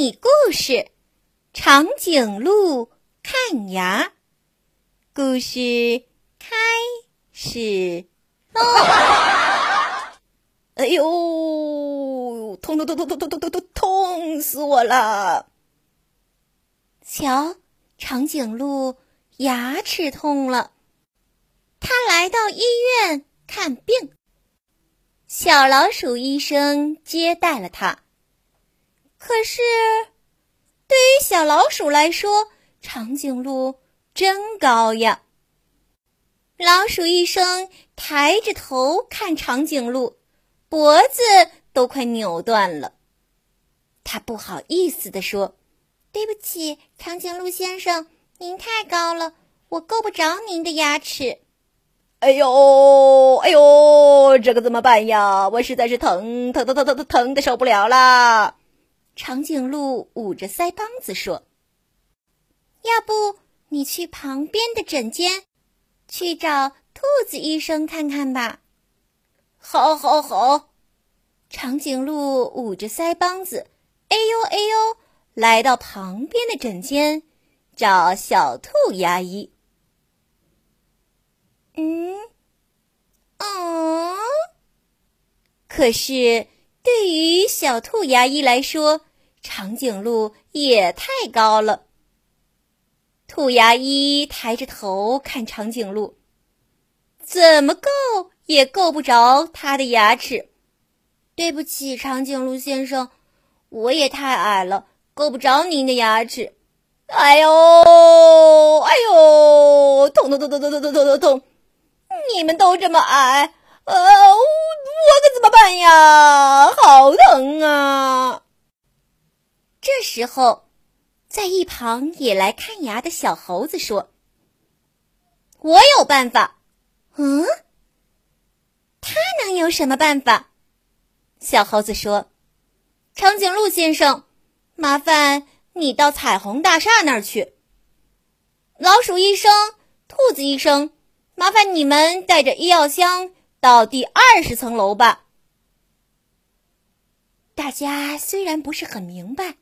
你故事：长颈鹿看牙。故事开始喽！哎呦，痛痛痛痛痛痛痛痛痛，痛死我了！瞧，长颈鹿牙齿痛了，他来到医院看病。小老鼠医生接待了他。可是，对于小老鼠来说，长颈鹿真高呀。老鼠医生抬着头看长颈鹿，脖子都快扭断了。他不好意思地说：“对不起，长颈鹿先生，您太高了，我够不着您的牙齿。”哎呦，哎呦，这可怎么办呀？我实在是疼疼疼疼疼疼疼的受不了啦！长颈鹿捂着腮帮子说：“要不你去旁边的诊间，去找兔子医生看看吧。”“好，好，好！”长颈鹿捂着腮帮子，哎呦，哎呦，来到旁边的诊间，找小兔牙医。嗯，哦，可是对于小兔牙医来说，长颈鹿也太高了。兔牙医抬着头看长颈鹿，怎么够也够不着它的牙齿。对不起，长颈鹿先生，我也太矮了，够不着您的牙齿。哎呦，哎呦，痛痛痛痛痛痛痛痛痛痛！你们都这么矮，呃，我可怎么办呀？好疼啊！这时候，在一旁也来看牙的小猴子说：“我有办法。”嗯，他能有什么办法？小猴子说：“长颈鹿先生，麻烦你到彩虹大厦那儿去。老鼠医生，兔子医生，麻烦你们带着医药箱到第二十层楼吧。”大家虽然不是很明白。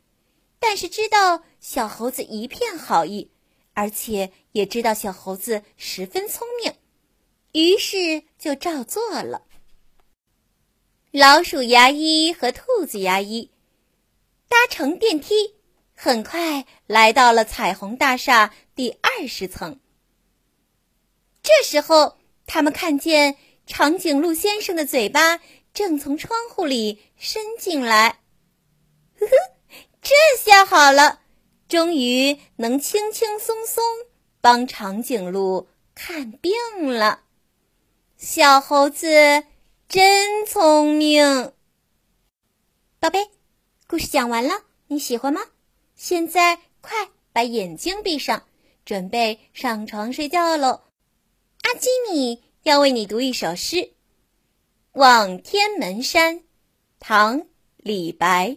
但是知道小猴子一片好意，而且也知道小猴子十分聪明，于是就照做了。老鼠牙医和兔子牙医搭乘电梯，很快来到了彩虹大厦第二十层。这时候，他们看见长颈鹿先生的嘴巴正从窗户里伸进来，呵呵。这下好了，终于能轻轻松松帮长颈鹿看病了。小猴子真聪明，宝贝，故事讲完了，你喜欢吗？现在快把眼睛闭上，准备上床睡觉喽。阿基米要为你读一首诗，《望天门山》，唐·李白。